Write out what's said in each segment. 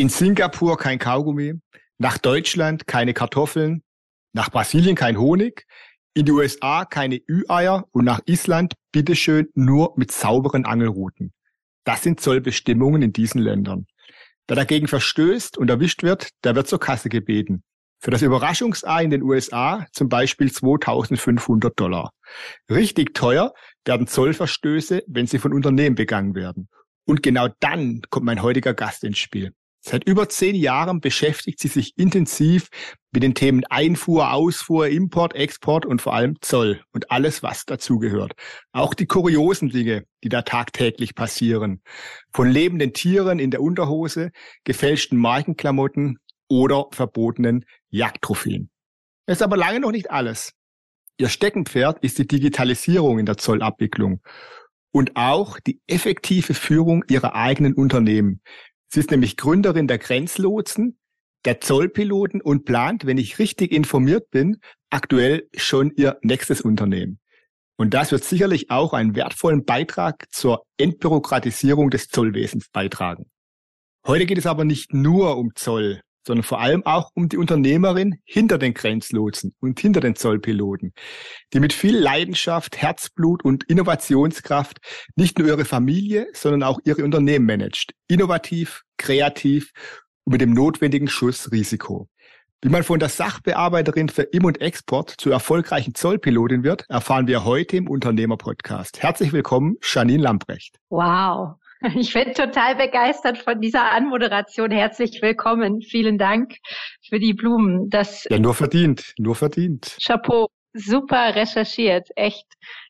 In Singapur kein Kaugummi, nach Deutschland keine Kartoffeln, nach Brasilien kein Honig, in die USA keine Ü-Eier und nach Island bitteschön nur mit sauberen Angelrouten. Das sind Zollbestimmungen in diesen Ländern. Wer dagegen verstößt und erwischt wird, der wird zur Kasse gebeten. Für das Überraschungsei in den USA zum Beispiel 2500 Dollar. Richtig teuer werden Zollverstöße, wenn sie von Unternehmen begangen werden. Und genau dann kommt mein heutiger Gast ins Spiel. Seit über zehn Jahren beschäftigt sie sich intensiv mit den Themen Einfuhr, Ausfuhr, Import, Export und vor allem Zoll und alles, was dazugehört. Auch die kuriosen Dinge, die da tagtäglich passieren. Von lebenden Tieren in der Unterhose, gefälschten Markenklamotten oder verbotenen Jagdtrophäen. Das ist aber lange noch nicht alles. Ihr Steckenpferd ist die Digitalisierung in der Zollabwicklung und auch die effektive Führung ihrer eigenen Unternehmen. Sie ist nämlich Gründerin der Grenzlotsen, der Zollpiloten und plant, wenn ich richtig informiert bin, aktuell schon ihr nächstes Unternehmen. Und das wird sicherlich auch einen wertvollen Beitrag zur Entbürokratisierung des Zollwesens beitragen. Heute geht es aber nicht nur um Zoll, sondern vor allem auch um die Unternehmerin hinter den Grenzlotsen und hinter den Zollpiloten, die mit viel Leidenschaft, Herzblut und Innovationskraft nicht nur ihre Familie, sondern auch ihre Unternehmen managt. Innovativ, kreativ und mit dem notwendigen Schuss Risiko. Wie man von der Sachbearbeiterin für Im- und Export zur erfolgreichen Zollpilotin wird, erfahren wir heute im Unternehmerpodcast. Herzlich willkommen, Janine Lamprecht. Wow, ich bin total begeistert von dieser Anmoderation. Herzlich willkommen. Vielen Dank für die Blumen. Das ja, nur verdient, nur verdient. Chapeau. Super recherchiert. Echt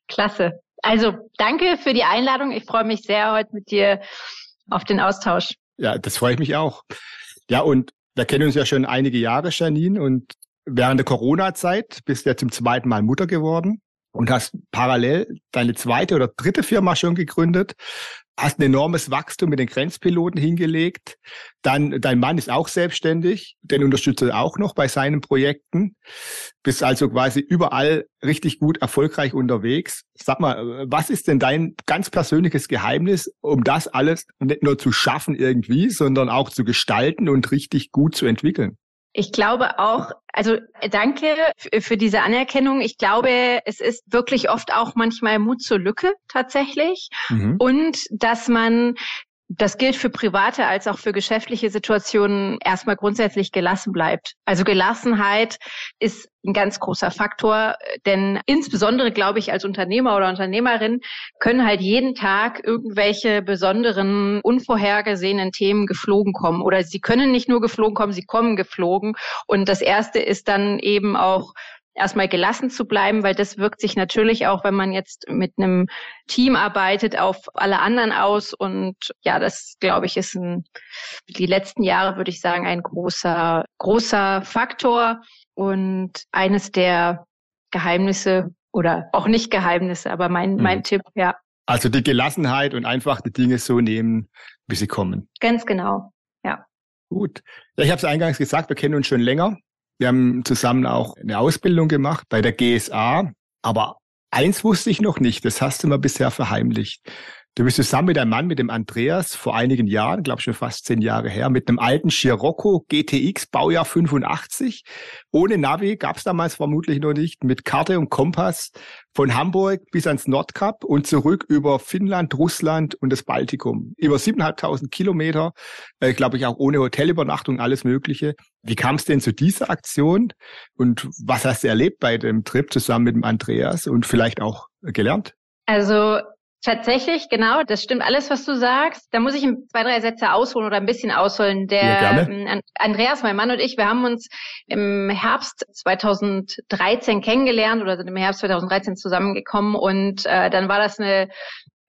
klasse. Also danke für die Einladung. Ich freue mich sehr heute mit dir auf den Austausch. Ja, das freue ich mich auch. Ja, und wir kennen uns ja schon einige Jahre, Janine, und während der Corona-Zeit bist du ja zum zweiten Mal Mutter geworden und hast parallel deine zweite oder dritte Firma schon gegründet hast ein enormes Wachstum mit den Grenzpiloten hingelegt. Dann dein Mann ist auch selbstständig, den unterstützt er auch noch bei seinen Projekten. Bist also quasi überall richtig gut erfolgreich unterwegs. Sag mal, was ist denn dein ganz persönliches Geheimnis, um das alles nicht nur zu schaffen irgendwie, sondern auch zu gestalten und richtig gut zu entwickeln? Ich glaube auch, also danke für diese Anerkennung. Ich glaube, es ist wirklich oft auch manchmal Mut zur Lücke tatsächlich mhm. und dass man das gilt für private als auch für geschäftliche Situationen erstmal grundsätzlich gelassen bleibt. Also Gelassenheit ist ein ganz großer Faktor, denn insbesondere glaube ich als Unternehmer oder Unternehmerin können halt jeden Tag irgendwelche besonderen, unvorhergesehenen Themen geflogen kommen oder sie können nicht nur geflogen kommen, sie kommen geflogen und das erste ist dann eben auch erstmal gelassen zu bleiben, weil das wirkt sich natürlich auch, wenn man jetzt mit einem Team arbeitet, auf alle anderen aus. Und ja, das glaube ich ist ein, die letzten Jahre würde ich sagen, ein großer, großer Faktor und eines der Geheimnisse oder auch nicht Geheimnisse, aber mein, mein mhm. Tipp, ja. Also die Gelassenheit und einfach die Dinge so nehmen, wie sie kommen. Ganz genau, ja. Gut. Ja, ich habe es eingangs gesagt, wir kennen uns schon länger. Wir haben zusammen auch eine Ausbildung gemacht bei der GSA. Aber eins wusste ich noch nicht, das hast du mir bisher verheimlicht. Du bist zusammen mit einem Mann, mit dem Andreas, vor einigen Jahren, glaube schon fast zehn Jahre her, mit einem alten Scirocco GTX Baujahr 85. Ohne Navi gab es damals vermutlich noch nicht, mit Karte und Kompass von Hamburg bis ans Nordkap und zurück über Finnland, Russland und das Baltikum. Über 7.500 Kilometer, äh, glaube ich auch ohne Hotelübernachtung, alles Mögliche. Wie kam es denn zu dieser Aktion und was hast du erlebt bei dem Trip zusammen mit dem Andreas und vielleicht auch gelernt? Also Tatsächlich, genau, das stimmt alles, was du sagst. Da muss ich zwei, drei Sätze ausholen oder ein bisschen ausholen. Der ja, ähm, Andreas, mein Mann und ich, wir haben uns im Herbst 2013 kennengelernt oder sind im Herbst 2013 zusammengekommen und äh, dann war das eine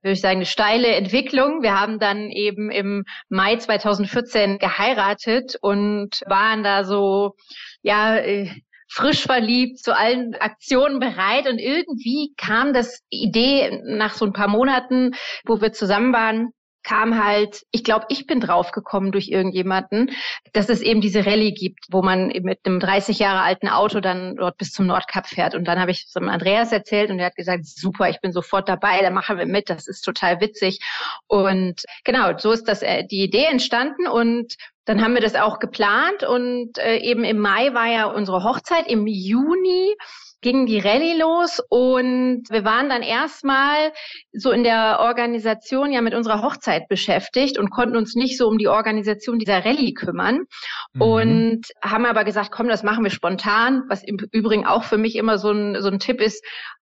würde ich sagen, eine steile Entwicklung. Wir haben dann eben im Mai 2014 geheiratet und waren da so, ja, äh, frisch verliebt, zu allen Aktionen bereit. Und irgendwie kam das Idee nach so ein paar Monaten, wo wir zusammen waren, kam halt, ich glaube, ich bin draufgekommen durch irgendjemanden, dass es eben diese Rallye gibt, wo man mit einem 30 Jahre alten Auto dann dort bis zum Nordkap fährt. Und dann habe ich es dem Andreas erzählt und er hat gesagt, super, ich bin sofort dabei, da machen wir mit, das ist total witzig. Und genau, so ist das äh, die Idee entstanden und dann haben wir das auch geplant und äh, eben im Mai war ja unsere Hochzeit, im Juni ging die Rallye los und wir waren dann erstmal so in der Organisation ja mit unserer Hochzeit beschäftigt und konnten uns nicht so um die Organisation dieser Rallye kümmern mhm. und haben aber gesagt, komm, das machen wir spontan, was im Übrigen auch für mich immer so ein, so ein Tipp ist,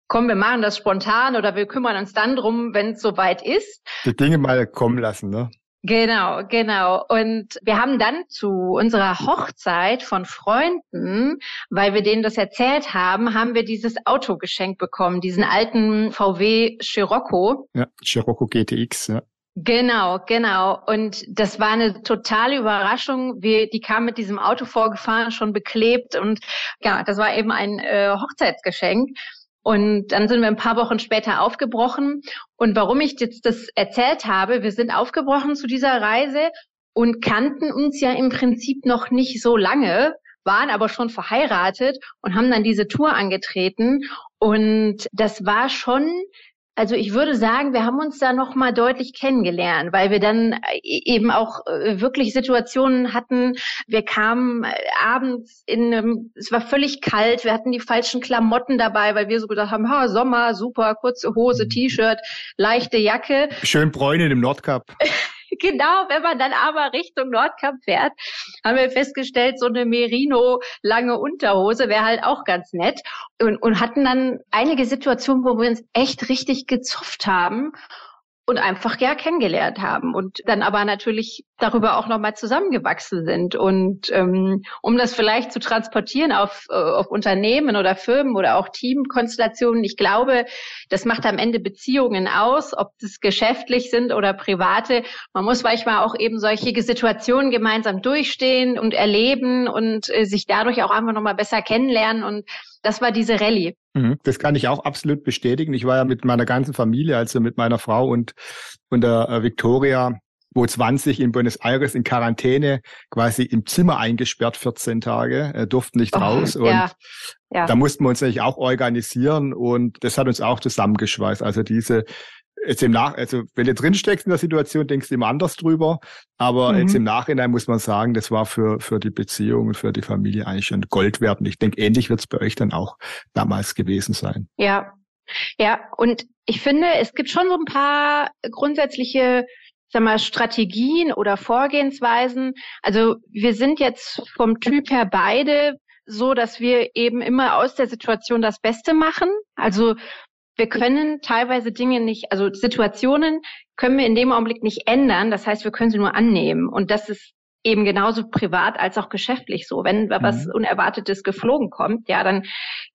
komm, wir machen das spontan oder wir kümmern uns dann drum, wenn es soweit ist. Die Dinge mal kommen lassen, ne? Genau, genau. Und wir haben dann zu unserer Hochzeit von Freunden, weil wir denen das erzählt haben, haben wir dieses Auto geschenkt bekommen, diesen alten VW Scirocco. Ja, Scirocco GTX, ja. Genau, genau. Und das war eine totale Überraschung. Wir, die kam mit diesem Auto vorgefahren, schon beklebt und ja, das war eben ein äh, Hochzeitsgeschenk. Und dann sind wir ein paar Wochen später aufgebrochen. Und warum ich jetzt das erzählt habe, wir sind aufgebrochen zu dieser Reise und kannten uns ja im Prinzip noch nicht so lange, waren aber schon verheiratet und haben dann diese Tour angetreten. Und das war schon also ich würde sagen, wir haben uns da noch mal deutlich kennengelernt, weil wir dann äh, eben auch äh, wirklich Situationen hatten. Wir kamen äh, abends in einem, es war völlig kalt, wir hatten die falschen Klamotten dabei, weil wir so gedacht haben, ha, Sommer, super, kurze Hose, mhm. T-Shirt, leichte Jacke. Schön bräunen im Nordkap. genau, wenn man dann aber Richtung Nordkap fährt, haben wir festgestellt, so eine Merino lange Unterhose wäre halt auch ganz nett. Und, und hatten dann einige Situationen, wo wir uns echt richtig gezupft haben und einfach ja kennengelernt haben und dann aber natürlich darüber auch nochmal zusammengewachsen sind. Und ähm, um das vielleicht zu transportieren auf, äh, auf Unternehmen oder Firmen oder auch Teamkonstellationen, ich glaube, das macht am Ende Beziehungen aus, ob das geschäftlich sind oder private. Man muss manchmal auch eben solche Situationen gemeinsam durchstehen und erleben und äh, sich dadurch auch einfach nochmal besser kennenlernen und das war diese Rallye. Mhm. Das kann ich auch absolut bestätigen. Ich war ja mit meiner ganzen Familie, also mit meiner Frau und, und der äh, Victoria, wo 20 in Buenos Aires in Quarantäne, quasi im Zimmer eingesperrt, 14 Tage, äh, durften nicht oh, raus. Und ja, ja. da mussten wir uns natürlich auch organisieren und das hat uns auch zusammengeschweißt. Also diese jetzt im Nach, also wenn du drin steckst in der Situation, denkst du immer anders drüber. Aber mhm. jetzt im Nachhinein muss man sagen, das war für, für die Beziehung und für die Familie eigentlich schon Gold wert. Und ich denke, ähnlich wird es bei euch dann auch damals gewesen sein. Ja. Ja, und ich finde, es gibt schon so ein paar grundsätzliche sag mal, Strategien oder Vorgehensweisen. Also wir sind jetzt vom Typ her beide so, dass wir eben immer aus der Situation das Beste machen. Also wir können teilweise Dinge nicht, also Situationen können wir in dem Augenblick nicht ändern. Das heißt, wir können sie nur annehmen. Und das ist eben genauso privat als auch geschäftlich so. Wenn mhm. was Unerwartetes geflogen kommt, ja, dann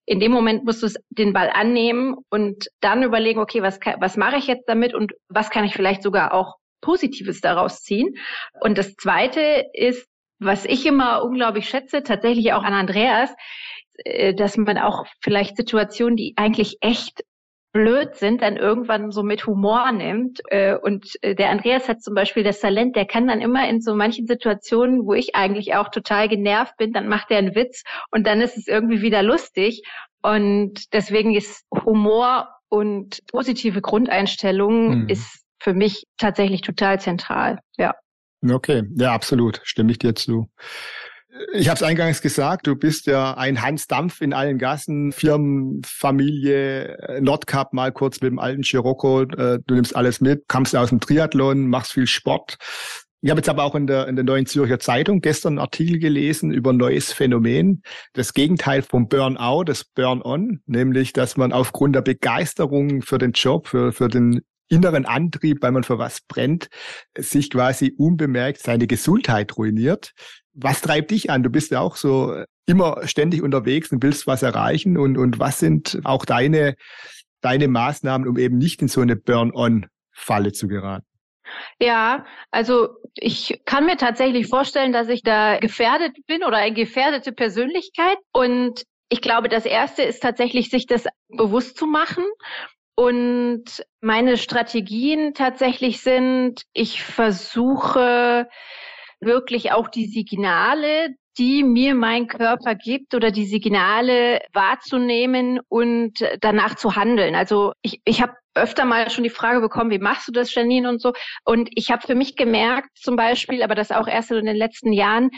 in dem Moment musst du den Ball annehmen und dann überlegen, okay, was, was mache ich jetzt damit und was kann ich vielleicht sogar auch Positives daraus ziehen. Und das Zweite ist, was ich immer unglaublich schätze, tatsächlich auch an Andreas, äh, dass man auch vielleicht Situationen, die eigentlich echt blöd sind, dann irgendwann so mit Humor nimmt. Äh, und äh, der Andreas hat zum Beispiel das Talent, der kann dann immer in so manchen Situationen, wo ich eigentlich auch total genervt bin, dann macht er einen Witz und dann ist es irgendwie wieder lustig. Und deswegen ist Humor und positive Grundeinstellung mhm. ist für mich tatsächlich total zentral. Ja. Okay, ja, absolut. Stimme ich dir zu. Ich habe es eingangs gesagt, du bist ja ein Hans Dampf in allen Gassen, Firmenfamilie, äh, Nordcup mal kurz mit dem alten Scirocco, äh, du nimmst alles mit, kommst aus dem Triathlon, machst viel Sport. Ich habe jetzt aber auch in der, in der Neuen Zürcher Zeitung gestern einen Artikel gelesen über ein neues Phänomen, das Gegenteil vom Burnout, das Burn-on, nämlich, dass man aufgrund der Begeisterung für den Job, für, für den inneren Antrieb, weil man für was brennt, sich quasi unbemerkt seine Gesundheit ruiniert. Was treibt dich an? Du bist ja auch so immer ständig unterwegs und willst was erreichen. Und, und was sind auch deine, deine Maßnahmen, um eben nicht in so eine Burn-on Falle zu geraten? Ja, also ich kann mir tatsächlich vorstellen, dass ich da gefährdet bin oder eine gefährdete Persönlichkeit. Und ich glaube, das Erste ist tatsächlich, sich das bewusst zu machen. Und meine Strategien tatsächlich sind, ich versuche wirklich auch die Signale, die mir mein Körper gibt oder die Signale wahrzunehmen und danach zu handeln. Also ich, ich habe öfter mal schon die Frage bekommen, wie machst du das, Janine und so. Und ich habe für mich gemerkt, zum Beispiel, aber das auch erst in den letzten Jahren,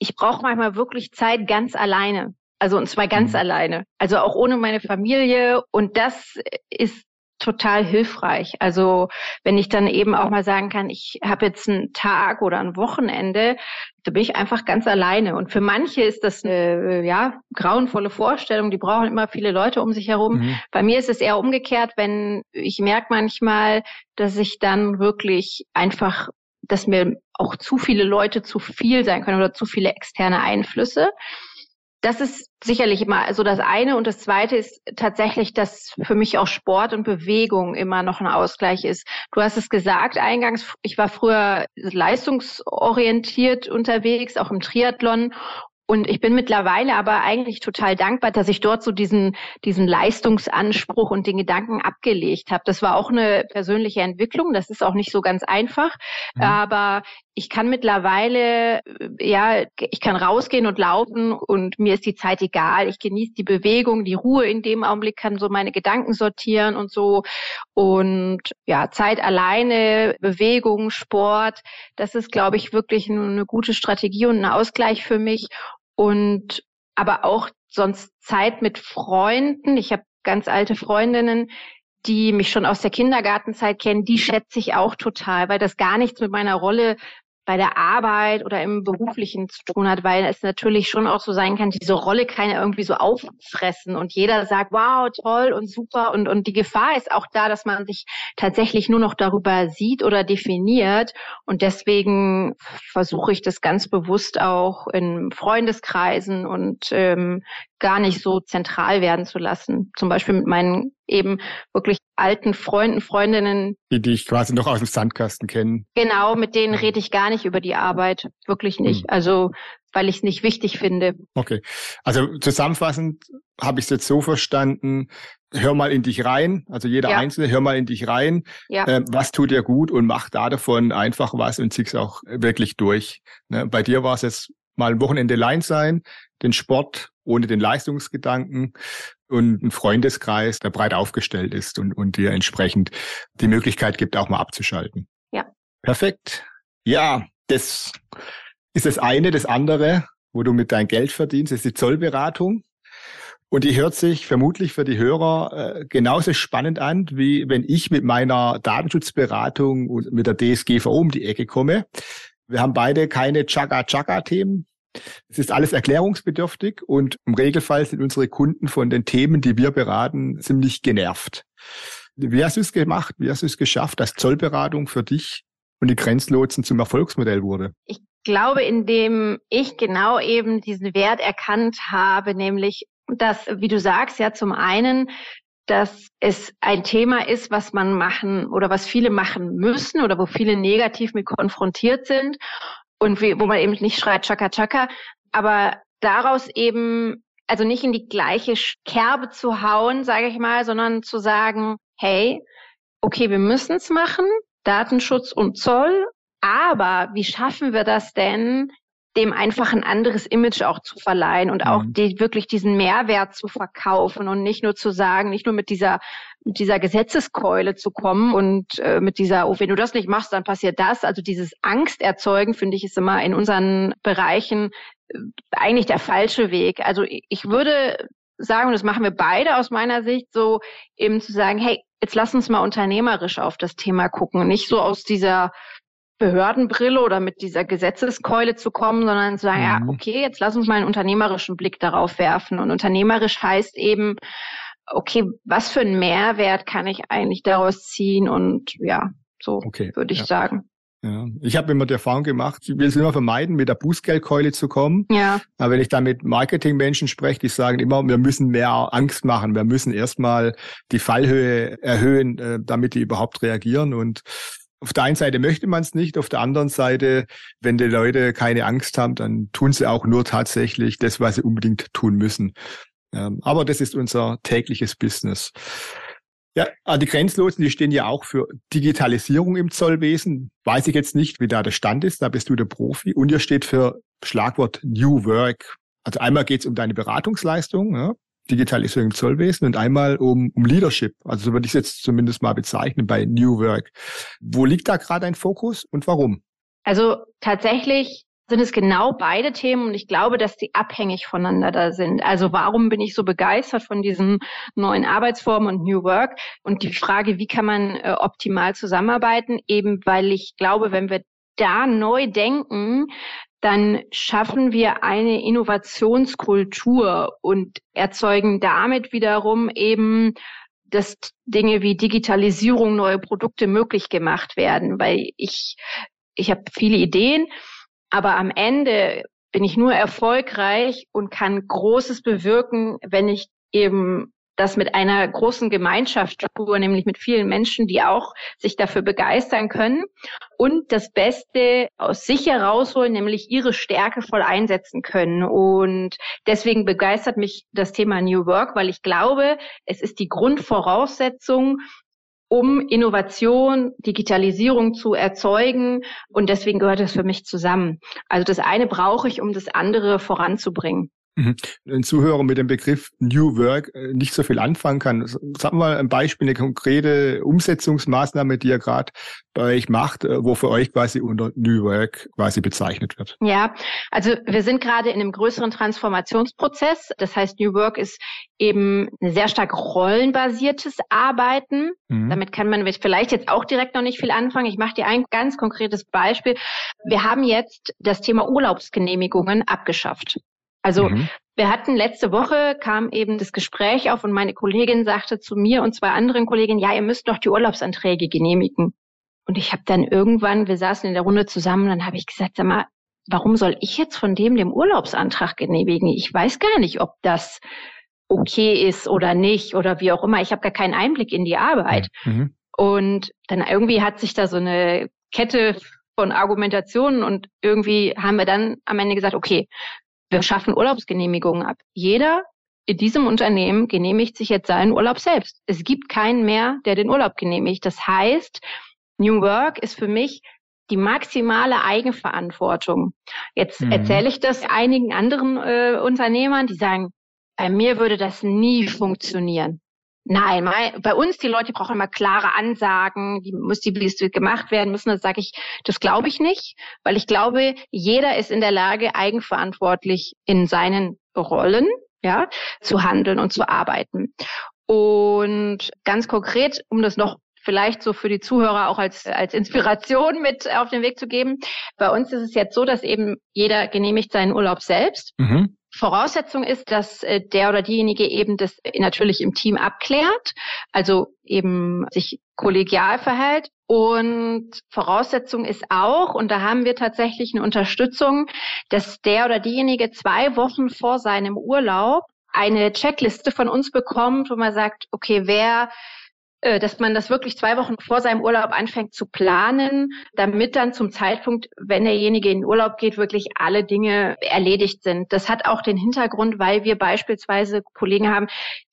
ich brauche manchmal wirklich Zeit ganz alleine. Also und zwar ganz mhm. alleine. Also auch ohne meine Familie. Und das ist total hilfreich. Also wenn ich dann eben auch mal sagen kann, ich habe jetzt einen Tag oder ein Wochenende, da bin ich einfach ganz alleine. Und für manche ist das eine ja grauenvolle Vorstellung. Die brauchen immer viele Leute um sich herum. Mhm. Bei mir ist es eher umgekehrt, wenn ich merke manchmal, dass ich dann wirklich einfach, dass mir auch zu viele Leute zu viel sein können oder zu viele externe Einflüsse. Das ist sicherlich immer so das eine. Und das zweite ist tatsächlich, dass für mich auch Sport und Bewegung immer noch ein Ausgleich ist. Du hast es gesagt eingangs, ich war früher leistungsorientiert unterwegs, auch im Triathlon. Und ich bin mittlerweile aber eigentlich total dankbar, dass ich dort so diesen, diesen Leistungsanspruch und den Gedanken abgelegt habe. Das war auch eine persönliche Entwicklung. Das ist auch nicht so ganz einfach. Mhm. Aber ich kann mittlerweile, ja, ich kann rausgehen und laufen und mir ist die Zeit egal. Ich genieße die Bewegung, die Ruhe in dem Augenblick, kann so meine Gedanken sortieren und so. Und ja, Zeit alleine, Bewegung, Sport, das ist, glaube ich, wirklich eine gute Strategie und ein Ausgleich für mich und aber auch sonst Zeit mit Freunden. Ich habe ganz alte Freundinnen, die mich schon aus der Kindergartenzeit kennen, die schätze ich auch total, weil das gar nichts mit meiner Rolle bei der Arbeit oder im Beruflichen zu tun hat, weil es natürlich schon auch so sein kann, diese Rolle kann ja irgendwie so auffressen und jeder sagt, wow, toll und super und, und die Gefahr ist auch da, dass man sich tatsächlich nur noch darüber sieht oder definiert und deswegen versuche ich das ganz bewusst auch in Freundeskreisen und ähm, gar nicht so zentral werden zu lassen. Zum Beispiel mit meinen eben wirklich alten Freunden, Freundinnen. Die dich quasi noch aus dem Sandkasten kennen. Genau, mit denen rede ich gar nicht über die Arbeit. Wirklich nicht. Hm. Also, weil ich es nicht wichtig finde. Okay. Also zusammenfassend habe ich es jetzt so verstanden, hör mal in dich rein, also jeder ja. Einzelne, hör mal in dich rein, ja. äh, was tut dir gut und mach da davon einfach was und zieh's auch wirklich durch. Ne? Bei dir war es jetzt mal ein Wochenende Line sein, den Sport ohne den Leistungsgedanken und ein Freundeskreis, der breit aufgestellt ist und, und dir entsprechend die Möglichkeit gibt, auch mal abzuschalten. Ja. Perfekt. Ja, das ist das eine. Das andere, wo du mit dein Geld verdienst, ist die Zollberatung. Und die hört sich vermutlich für die Hörer äh, genauso spannend an, wie wenn ich mit meiner Datenschutzberatung und mit der DSGVO um die Ecke komme. Wir haben beide keine Chaka-Chaka-Themen. Es ist alles erklärungsbedürftig und im Regelfall sind unsere Kunden von den Themen, die wir beraten, ziemlich genervt. Wie hast du es gemacht? Wie hast du es geschafft, dass Zollberatung für dich und die Grenzlotsen zum Erfolgsmodell wurde? Ich glaube, indem ich genau eben diesen Wert erkannt habe, nämlich, dass, wie du sagst, ja, zum einen dass es ein Thema ist, was man machen oder was viele machen müssen oder wo viele negativ mit konfrontiert sind und wie, wo man eben nicht schreit Chaka Chaka, aber daraus eben also nicht in die gleiche Kerbe zu hauen, sage ich mal, sondern zu sagen, hey, okay, wir müssen es machen, Datenschutz und Zoll, aber wie schaffen wir das denn, dem einfach ein anderes Image auch zu verleihen und auch mhm. die, wirklich diesen Mehrwert zu verkaufen und nicht nur zu sagen, nicht nur mit dieser mit dieser Gesetzeskeule zu kommen und äh, mit dieser, oh, wenn du das nicht machst, dann passiert das. Also dieses Angst erzeugen, finde ich, ist immer in unseren Bereichen äh, eigentlich der falsche Weg. Also ich würde sagen, und das machen wir beide aus meiner Sicht, so eben zu sagen, hey, jetzt lass uns mal unternehmerisch auf das Thema gucken, nicht so aus dieser Behördenbrille oder mit dieser Gesetzeskeule zu kommen, sondern zu sagen, mhm. ja, okay, jetzt lass uns mal einen unternehmerischen Blick darauf werfen. Und unternehmerisch heißt eben, okay, was für einen Mehrwert kann ich eigentlich daraus ziehen? Und ja, so okay, würde ich ja. sagen. Ja. Ich habe immer die Erfahrung gemacht, ich will es immer vermeiden, mit der Bußgeldkeule zu kommen. Ja. Aber wenn ich da mit Marketingmenschen spreche, die sagen immer, wir müssen mehr Angst machen, wir müssen erstmal die Fallhöhe erhöhen, äh, damit die überhaupt reagieren. Und auf der einen Seite möchte man es nicht, auf der anderen Seite, wenn die Leute keine Angst haben, dann tun sie auch nur tatsächlich das, was sie unbedingt tun müssen. Ähm, aber das ist unser tägliches Business. Ja, ah, die Grenzlosen, die stehen ja auch für Digitalisierung im Zollwesen. Weiß ich jetzt nicht, wie da der Stand ist, da bist du der Profi. Und ihr steht für Schlagwort New Work. Also einmal geht es um deine Beratungsleistung, ja, Digitalisierung im Zollwesen und einmal um, um Leadership. Also so würde ich es jetzt zumindest mal bezeichnen bei New Work. Wo liegt da gerade ein Fokus und warum? Also tatsächlich sind es genau beide Themen und ich glaube, dass die abhängig voneinander da sind. Also warum bin ich so begeistert von diesen neuen Arbeitsformen und New Work? Und die Frage, wie kann man äh, optimal zusammenarbeiten? Eben weil ich glaube, wenn wir da neu denken, dann schaffen wir eine Innovationskultur und erzeugen damit wiederum eben dass Dinge wie Digitalisierung, neue Produkte möglich gemacht werden, weil ich ich habe viele Ideen, aber am Ende bin ich nur erfolgreich und kann Großes bewirken, wenn ich eben das mit einer großen Gemeinschaftsstruktur, nämlich mit vielen Menschen, die auch sich dafür begeistern können und das Beste aus sich herausholen, nämlich ihre Stärke voll einsetzen können. Und deswegen begeistert mich das Thema New Work, weil ich glaube, es ist die Grundvoraussetzung um Innovation, Digitalisierung zu erzeugen. Und deswegen gehört es für mich zusammen. Also das eine brauche ich, um das andere voranzubringen. Mhm. Ein Zuhörer mit dem Begriff New Work äh, nicht so viel anfangen kann. Sagen wir mal ein Beispiel, eine konkrete Umsetzungsmaßnahme, die ihr gerade bei euch macht, äh, wo für euch quasi unter New Work quasi bezeichnet wird. Ja, also wir sind gerade in einem größeren Transformationsprozess. Das heißt, New Work ist eben ein sehr stark rollenbasiertes Arbeiten. Mhm. Damit kann man vielleicht jetzt auch direkt noch nicht viel anfangen. Ich mache dir ein ganz konkretes Beispiel. Wir haben jetzt das Thema Urlaubsgenehmigungen abgeschafft. Also mhm. wir hatten letzte Woche kam eben das Gespräch auf und meine Kollegin sagte zu mir und zwei anderen Kolleginnen, ja, ihr müsst doch die Urlaubsanträge genehmigen. Und ich habe dann irgendwann, wir saßen in der Runde zusammen, dann habe ich gesagt, sag mal, warum soll ich jetzt von dem dem Urlaubsantrag genehmigen? Ich weiß gar nicht, ob das okay ist oder nicht oder wie auch immer. Ich habe gar keinen Einblick in die Arbeit. Mhm. Und dann irgendwie hat sich da so eine Kette von Argumentationen und irgendwie haben wir dann am Ende gesagt, okay, wir schaffen Urlaubsgenehmigungen ab. Jeder in diesem Unternehmen genehmigt sich jetzt seinen Urlaub selbst. Es gibt keinen mehr, der den Urlaub genehmigt. Das heißt, New Work ist für mich die maximale Eigenverantwortung. Jetzt mhm. erzähle ich das einigen anderen äh, Unternehmern, die sagen, bei mir würde das nie funktionieren. Nein, bei uns die Leute brauchen immer klare Ansagen, die muss die Liste gemacht werden müssen. Das sage ich, das glaube ich nicht, weil ich glaube, jeder ist in der Lage, eigenverantwortlich in seinen Rollen ja, zu handeln und zu arbeiten. Und ganz konkret, um das noch vielleicht so für die Zuhörer auch als, als Inspiration mit auf den Weg zu geben. Bei uns ist es jetzt so, dass eben jeder genehmigt seinen Urlaub selbst. Mhm. Voraussetzung ist, dass äh, der oder diejenige eben das natürlich im Team abklärt, also eben sich kollegial verhält. Und Voraussetzung ist auch, und da haben wir tatsächlich eine Unterstützung, dass der oder diejenige zwei Wochen vor seinem Urlaub eine Checkliste von uns bekommt, wo man sagt, okay, wer dass man das wirklich zwei Wochen vor seinem Urlaub anfängt zu planen, damit dann zum Zeitpunkt, wenn derjenige in Urlaub geht, wirklich alle Dinge erledigt sind. Das hat auch den Hintergrund, weil wir beispielsweise Kollegen haben,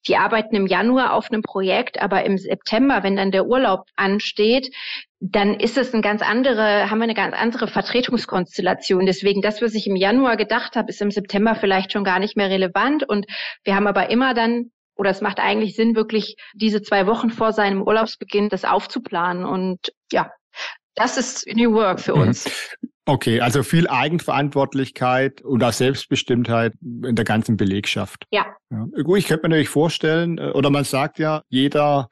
die arbeiten im Januar auf einem Projekt, aber im September, wenn dann der Urlaub ansteht, dann ist es ein ganz andere, haben wir eine ganz andere Vertretungskonstellation. Deswegen das, was ich im Januar gedacht habe, ist im September vielleicht schon gar nicht mehr relevant. Und wir haben aber immer dann oder es macht eigentlich Sinn, wirklich diese zwei Wochen vor seinem Urlaubsbeginn das aufzuplanen. Und ja, das ist New Work für mhm. uns. Okay, also viel Eigenverantwortlichkeit und auch Selbstbestimmtheit in der ganzen Belegschaft. Ja. ja. Gut, ich könnte mir natürlich vorstellen, äh, oder man sagt ja, jeder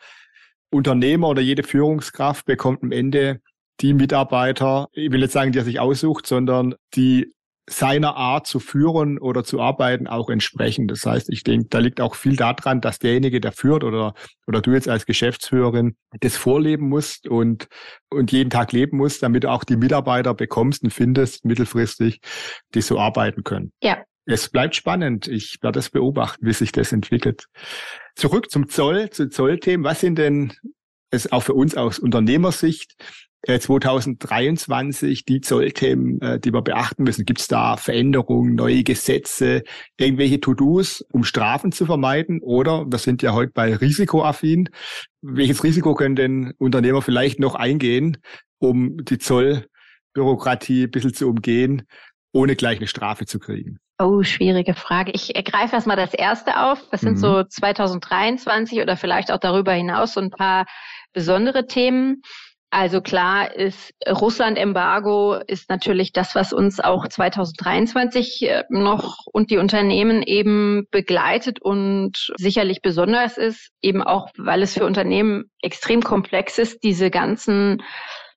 Unternehmer oder jede Führungskraft bekommt am Ende die Mitarbeiter, ich will jetzt sagen, die er sich aussucht, sondern die seiner Art zu führen oder zu arbeiten auch entsprechen. Das heißt, ich denke, da liegt auch viel daran, dass derjenige, der führt oder, oder du jetzt als Geschäftsführerin das vorleben musst und, und jeden Tag leben musst, damit du auch die Mitarbeiter bekommst und findest mittelfristig, die so arbeiten können. Ja. Es bleibt spannend. Ich werde das beobachten, wie sich das entwickelt. Zurück zum Zoll, zu Zollthemen. Was sind denn es auch für uns aus Unternehmersicht 2023 äh, die Zollthemen, äh, die wir beachten müssen? Gibt es da Veränderungen, neue Gesetze, irgendwelche To-Dos, um Strafen zu vermeiden? Oder wir sind ja heute bei risikoaffin. Welches Risiko können denn Unternehmer vielleicht noch eingehen, um die Zollbürokratie ein bisschen zu umgehen, ohne gleich eine Strafe zu kriegen? Oh, schwierige Frage. Ich greife erstmal das erste auf. Was sind mhm. so 2023 oder vielleicht auch darüber hinaus so ein paar besondere Themen? Also klar ist Russland-Embargo ist natürlich das, was uns auch 2023 äh, noch und die Unternehmen eben begleitet und sicherlich besonders ist, eben auch, weil es für Unternehmen extrem komplex ist, diese ganzen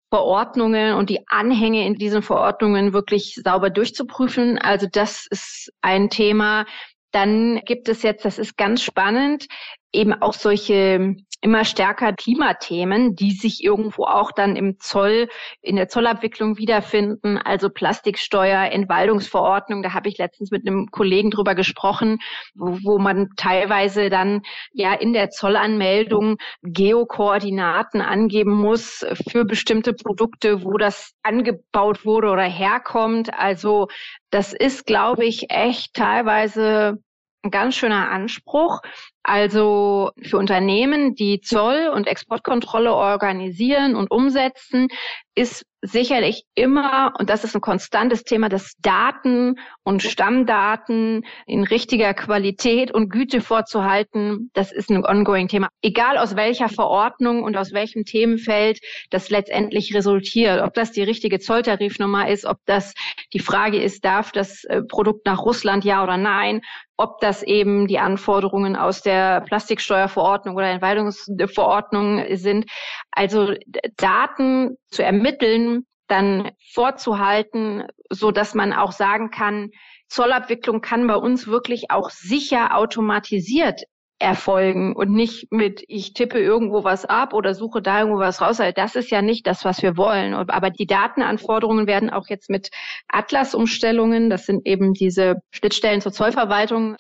Verordnungen und die Anhänge in diesen Verordnungen wirklich sauber durchzuprüfen. Also das ist ein Thema. Dann gibt es jetzt, das ist ganz spannend, eben auch solche immer stärker Klimathemen, die sich irgendwo auch dann im Zoll, in der Zollabwicklung wiederfinden, also Plastiksteuer, Entwaldungsverordnung. Da habe ich letztens mit einem Kollegen drüber gesprochen, wo, wo man teilweise dann ja in der Zollanmeldung Geokoordinaten angeben muss für bestimmte Produkte, wo das angebaut wurde oder herkommt. Also das ist, glaube ich, echt teilweise ein ganz schöner Anspruch. Also für Unternehmen, die Zoll- und Exportkontrolle organisieren und umsetzen, ist sicherlich immer, und das ist ein konstantes Thema, dass Daten und Stammdaten in richtiger Qualität und Güte vorzuhalten, das ist ein ongoing Thema. Egal aus welcher Verordnung und aus welchem Themenfeld das letztendlich resultiert, ob das die richtige Zolltarifnummer ist, ob das die Frage ist, darf das äh, Produkt nach Russland ja oder nein, ob das eben die Anforderungen aus der Plastiksteuerverordnung oder Entwaldungsverordnung sind. Also Daten zu ermitteln, dann vorzuhalten, so dass man auch sagen kann, Zollabwicklung kann bei uns wirklich auch sicher automatisiert erfolgen und nicht mit, ich tippe irgendwo was ab oder suche da irgendwo was raus. Also das ist ja nicht das, was wir wollen. Aber die Datenanforderungen werden auch jetzt mit Atlas-Umstellungen, das sind eben diese Schnittstellen zur Zollverwaltung,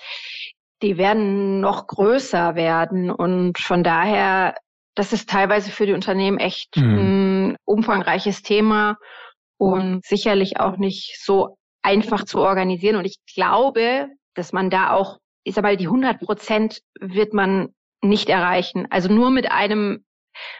die werden noch größer werden. Und von daher, das ist teilweise für die Unternehmen echt mhm. ein umfangreiches Thema und sicherlich auch nicht so einfach zu organisieren. Und ich glaube, dass man da auch ich sag mal, die 100 Prozent wird man nicht erreichen. Also nur mit einem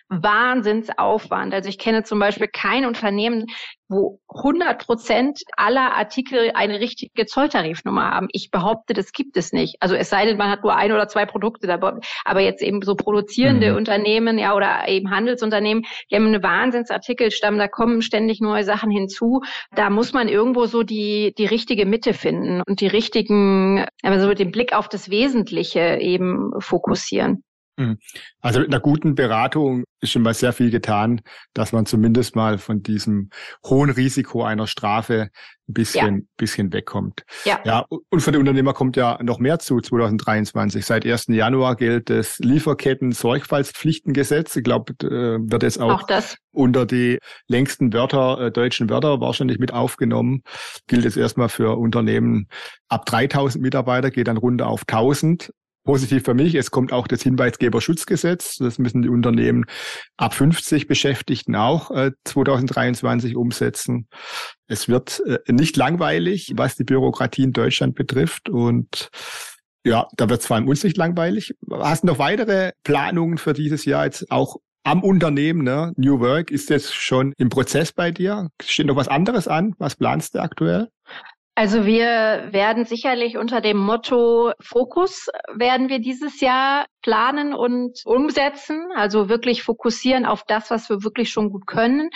Wahnsinnsaufwand. Also ich kenne zum Beispiel kein Unternehmen, wo 100 Prozent aller Artikel eine richtige Zolltarifnummer haben. Ich behaupte, das gibt es nicht. Also es sei denn, man hat nur ein oder zwei Produkte dabei. Aber jetzt eben so produzierende mhm. Unternehmen, ja, oder eben Handelsunternehmen, die haben eine Wahnsinnsartikelstamm, da kommen ständig neue Sachen hinzu. Da muss man irgendwo so die, die richtige Mitte finden und die richtigen, also mit dem Blick auf das Wesentliche eben fokussieren. Mhm. Also mit einer guten Beratung ist schon mal sehr viel getan, dass man zumindest mal von diesem hohen Risiko einer Strafe ein bisschen, ja. bisschen wegkommt. Ja. ja. Und für die Unternehmer kommt ja noch mehr zu 2023. Seit 1. Januar gilt das Lieferketten-Sorgfaltspflichtengesetz. Ich glaube, äh, wird jetzt auch, auch unter die längsten Wörter, äh, deutschen Wörter wahrscheinlich mit aufgenommen. Gilt jetzt erstmal für Unternehmen ab 3000 Mitarbeiter, geht dann runter auf 1000. Positiv für mich, es kommt auch das Hinweisgeberschutzgesetz. Das müssen die Unternehmen ab 50 Beschäftigten auch äh, 2023 umsetzen. Es wird äh, nicht langweilig, was die Bürokratie in Deutschland betrifft. Und ja, da wird es vor allem uns nicht langweilig. Hast du noch weitere Planungen für dieses Jahr jetzt auch am Unternehmen, ne? New Work, ist das schon im Prozess bei dir? Steht noch was anderes an? Was planst du aktuell? Also wir werden sicherlich unter dem Motto Fokus werden wir dieses Jahr planen und umsetzen, also wirklich fokussieren auf das, was wir wirklich schon gut können.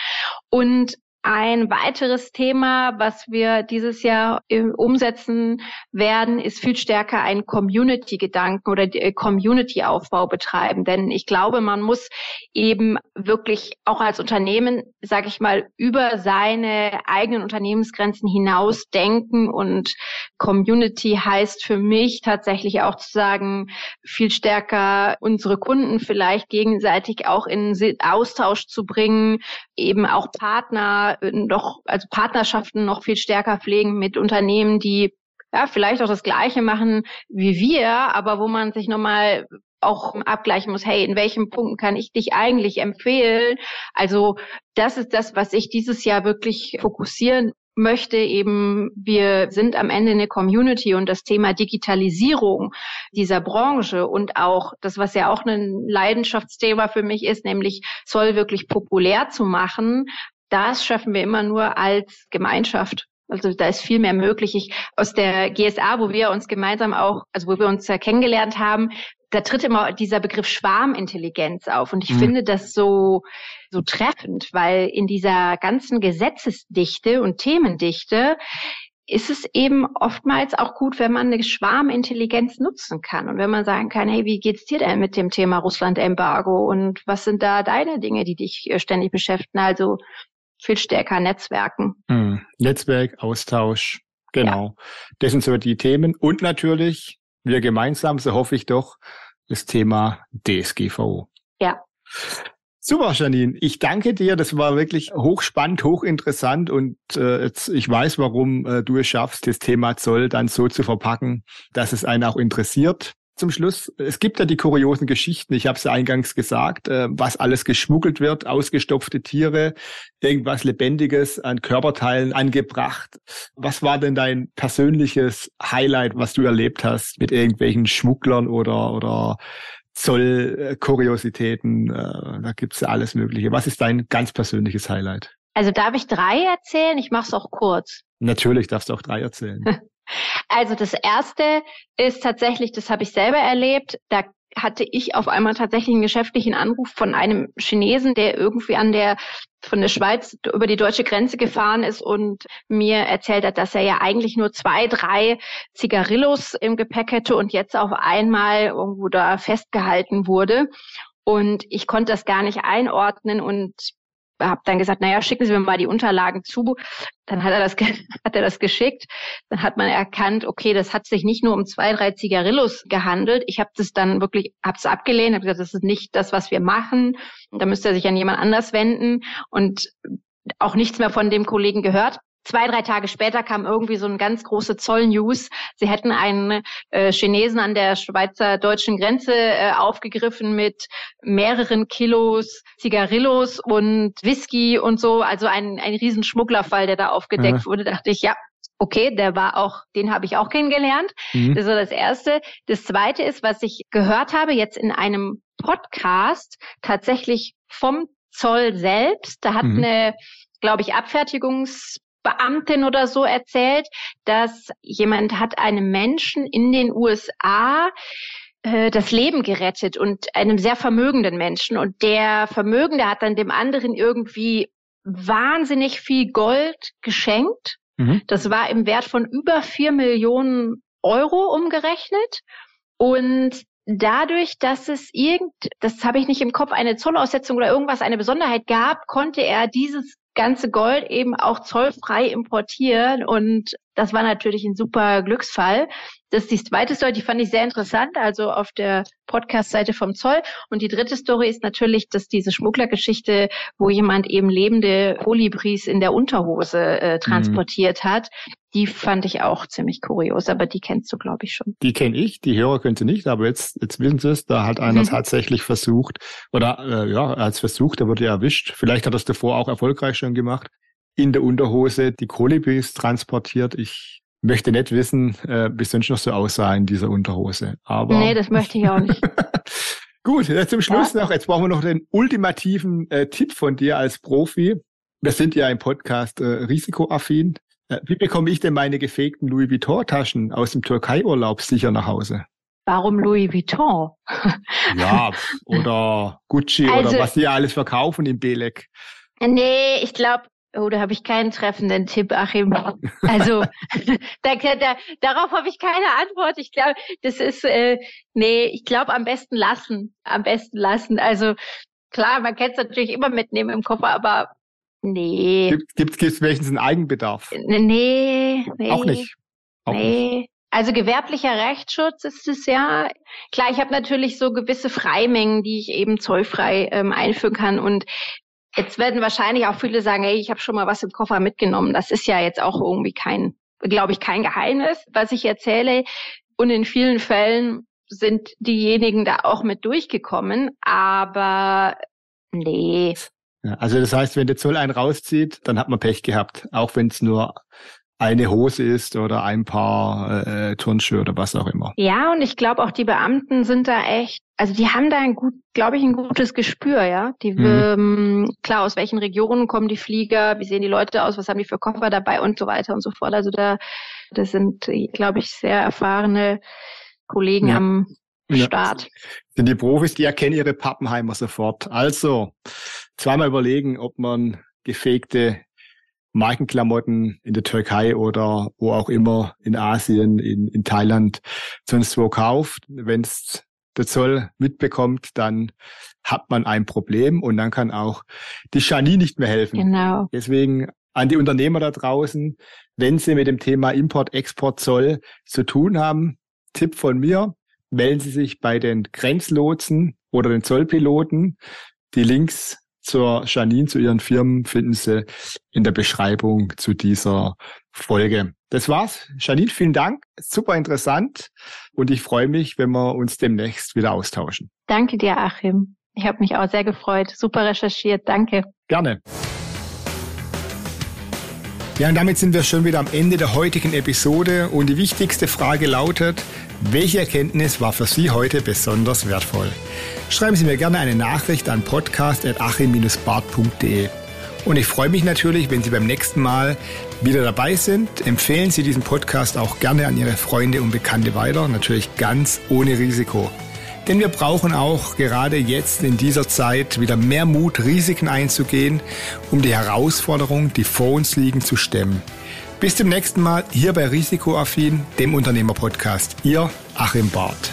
Und ein weiteres Thema, was wir dieses Jahr äh, umsetzen werden, ist viel stärker ein Community-Gedanken oder äh, Community-Aufbau betreiben. Denn ich glaube, man muss eben wirklich auch als Unternehmen, sage ich mal, über seine eigenen Unternehmensgrenzen hinaus denken. Und Community heißt für mich tatsächlich auch zu sagen, viel stärker unsere Kunden vielleicht gegenseitig auch in Austausch zu bringen, eben auch Partner noch, also Partnerschaften noch viel stärker pflegen mit Unternehmen, die ja, vielleicht auch das Gleiche machen wie wir, aber wo man sich nochmal auch abgleichen muss, hey, in welchen Punkten kann ich dich eigentlich empfehlen? Also das ist das, was ich dieses Jahr wirklich fokussieren möchte eben, wir sind am Ende eine Community und das Thema Digitalisierung dieser Branche und auch das, was ja auch ein Leidenschaftsthema für mich ist, nämlich Zoll wirklich populär zu machen, das schaffen wir immer nur als Gemeinschaft. Also da ist viel mehr möglich. Ich, aus der GSA, wo wir uns gemeinsam auch, also wo wir uns ja kennengelernt haben, da tritt immer dieser Begriff Schwarmintelligenz auf. Und ich mhm. finde das so, so treffend, weil in dieser ganzen Gesetzesdichte und Themendichte ist es eben oftmals auch gut, wenn man eine Schwarmintelligenz nutzen kann und wenn man sagen kann, hey, wie geht's dir denn mit dem Thema Russland-Embargo und was sind da deine Dinge, die dich äh, ständig beschäftigen? Also viel stärker Netzwerken. Mhm. Netzwerk, Austausch, genau. Ja. Das sind so die Themen. Und natürlich, wir gemeinsam, so hoffe ich doch, das Thema DSGVO. Ja. Super, Janine. Ich danke dir. Das war wirklich hochspannend, hochinteressant und äh, jetzt, ich weiß, warum äh, du es schaffst, das Thema Zoll dann so zu verpacken, dass es einen auch interessiert zum Schluss. Es gibt ja die kuriosen Geschichten, ich habe es ja eingangs gesagt, äh, was alles geschmuggelt wird, ausgestopfte Tiere, irgendwas Lebendiges an Körperteilen angebracht. Was war denn dein persönliches Highlight, was du erlebt hast mit irgendwelchen Schmugglern oder, oder Zollkuriositäten? Äh, da gibt's ja alles Mögliche. Was ist dein ganz persönliches Highlight? Also darf ich drei erzählen? Ich mache es auch kurz. Natürlich darfst du auch drei erzählen. Also das erste ist tatsächlich, das habe ich selber erlebt, da hatte ich auf einmal tatsächlich einen geschäftlichen Anruf von einem Chinesen, der irgendwie an der von der Schweiz über die deutsche Grenze gefahren ist und mir erzählt hat, dass er ja eigentlich nur zwei, drei Zigarillos im Gepäck hätte und jetzt auf einmal irgendwo da festgehalten wurde. Und ich konnte das gar nicht einordnen und habe dann gesagt, naja, schicken Sie mir mal die Unterlagen zu. Dann hat er das, hat er das geschickt. Dann hat man erkannt, okay, das hat sich nicht nur um zwei, drei Zigarillos gehandelt. Ich habe das dann wirklich, habe es abgelehnt, habe gesagt, das ist nicht das, was wir machen. Da müsste er sich an jemand anders wenden und auch nichts mehr von dem Kollegen gehört. Zwei, drei Tage später kam irgendwie so eine ganz große Zoll-News. Sie hätten einen äh, Chinesen an der Schweizer-deutschen Grenze äh, aufgegriffen mit mehreren Kilos Zigarillos und Whisky und so. Also ein, ein riesen Schmugglerfall, der da aufgedeckt ja. wurde. Da dachte ich, ja, okay, der war auch, den habe ich auch kennengelernt. Mhm. Das war das Erste. Das Zweite ist, was ich gehört habe jetzt in einem Podcast, tatsächlich vom Zoll selbst. Da hat mhm. eine glaube ich, Abfertigungs Beamtin oder so erzählt, dass jemand hat einem Menschen in den USA äh, das Leben gerettet und einem sehr vermögenden Menschen. Und der Vermögende hat dann dem anderen irgendwie wahnsinnig viel Gold geschenkt. Mhm. Das war im Wert von über vier Millionen Euro umgerechnet. Und dadurch, dass es irgend, das habe ich nicht im Kopf, eine Zollaussetzung oder irgendwas, eine Besonderheit gab, konnte er dieses ganze Gold eben auch zollfrei importieren. Und das war natürlich ein super Glücksfall. Das ist die zweite Story, die fand ich sehr interessant, also auf der Podcast-Seite vom Zoll. Und die dritte Story ist natürlich, dass diese Schmugglergeschichte, wo jemand eben lebende Kolibris in der Unterhose äh, mhm. transportiert mhm. hat, die fand ich auch ziemlich kurios, aber die kennst du, glaube ich, schon. Die kenne ich, die Hörer können sie nicht, aber jetzt, jetzt wissen sie es, da hat einer mhm. tatsächlich versucht, oder äh, ja, als versucht, der wurde erwischt. Vielleicht hat er es davor auch erfolgreich schon gemacht. In der Unterhose die Kolibris transportiert. Ich möchte nicht wissen, äh, wie sonst noch so aussah in dieser Unterhose. Aber nee, das möchte ich auch nicht. Gut, zum Schluss ja. noch, jetzt brauchen wir noch den ultimativen äh, Tipp von dir als Profi. Wir sind ja im Podcast äh, risikoaffin. Äh, wie bekomme ich denn meine gefegten Louis Vuitton-Taschen aus dem Türkei-Urlaub sicher nach Hause? Warum Louis Vuitton? ja, oder Gucci also, oder was die alles verkaufen im Belek. Nee, ich glaube, Oh, da habe ich keinen treffenden Tipp, Achim. Also da, da, darauf habe ich keine Antwort. Ich glaube, das ist, äh, nee, ich glaube am besten lassen. Am besten lassen. Also klar, man kann es natürlich immer mitnehmen im Koffer, aber nee. Gibt es wenigstens einen Eigenbedarf? Nee, nee. Auch nicht. Auch nee. Nicht. Also gewerblicher Rechtsschutz ist es ja. Klar, ich habe natürlich so gewisse Freimengen, die ich eben zollfrei ähm, einführen kann. Und Jetzt werden wahrscheinlich auch viele sagen, hey, ich habe schon mal was im Koffer mitgenommen. Das ist ja jetzt auch irgendwie kein, glaube ich, kein Geheimnis, was ich erzähle. Und in vielen Fällen sind diejenigen da auch mit durchgekommen. Aber nee. Also das heißt, wenn der Zoll einen rauszieht, dann hat man Pech gehabt, auch wenn es nur eine Hose ist oder ein paar äh, Turnschuhe oder was auch immer. Ja, und ich glaube auch die Beamten sind da echt, also die haben da ein gut, glaube ich, ein gutes Gespür, ja. Die mhm. ähm, klar, aus welchen Regionen kommen die Flieger, wie sehen die Leute aus, was haben die für Koffer dabei und so weiter und so fort. Also da, das sind, glaube ich, sehr erfahrene Kollegen ja. am Start. Ja. Sind die Profis, die erkennen ihre Pappenheimer sofort. Also zweimal überlegen, ob man gefegte Markenklamotten in der Türkei oder wo auch immer in Asien, in, in Thailand sonst wo kauft. Wenn es der Zoll mitbekommt, dann hat man ein Problem und dann kann auch die Chani nicht mehr helfen. Genau. Deswegen an die Unternehmer da draußen, wenn sie mit dem Thema Import, Export, Zoll zu tun haben, Tipp von mir, melden Sie sich bei den Grenzlotsen oder den Zollpiloten. Die Links zur Janine, zu ihren Firmen finden Sie in der Beschreibung zu dieser Folge. Das war's. Janine, vielen Dank. Super interessant. Und ich freue mich, wenn wir uns demnächst wieder austauschen. Danke dir, Achim. Ich habe mich auch sehr gefreut. Super recherchiert. Danke. Gerne. Ja, und damit sind wir schon wieder am Ende der heutigen Episode. Und die wichtigste Frage lautet, welche Erkenntnis war für Sie heute besonders wertvoll? Schreiben Sie mir gerne eine Nachricht an podcast.achim-bart.de. Und ich freue mich natürlich, wenn Sie beim nächsten Mal wieder dabei sind. Empfehlen Sie diesen Podcast auch gerne an Ihre Freunde und Bekannte weiter, natürlich ganz ohne Risiko. Denn wir brauchen auch gerade jetzt in dieser Zeit wieder mehr Mut, Risiken einzugehen, um die Herausforderungen, die vor uns liegen, zu stemmen. Bis zum nächsten Mal hier bei Risikoaffin, dem Unternehmerpodcast. Ihr Achim Barth.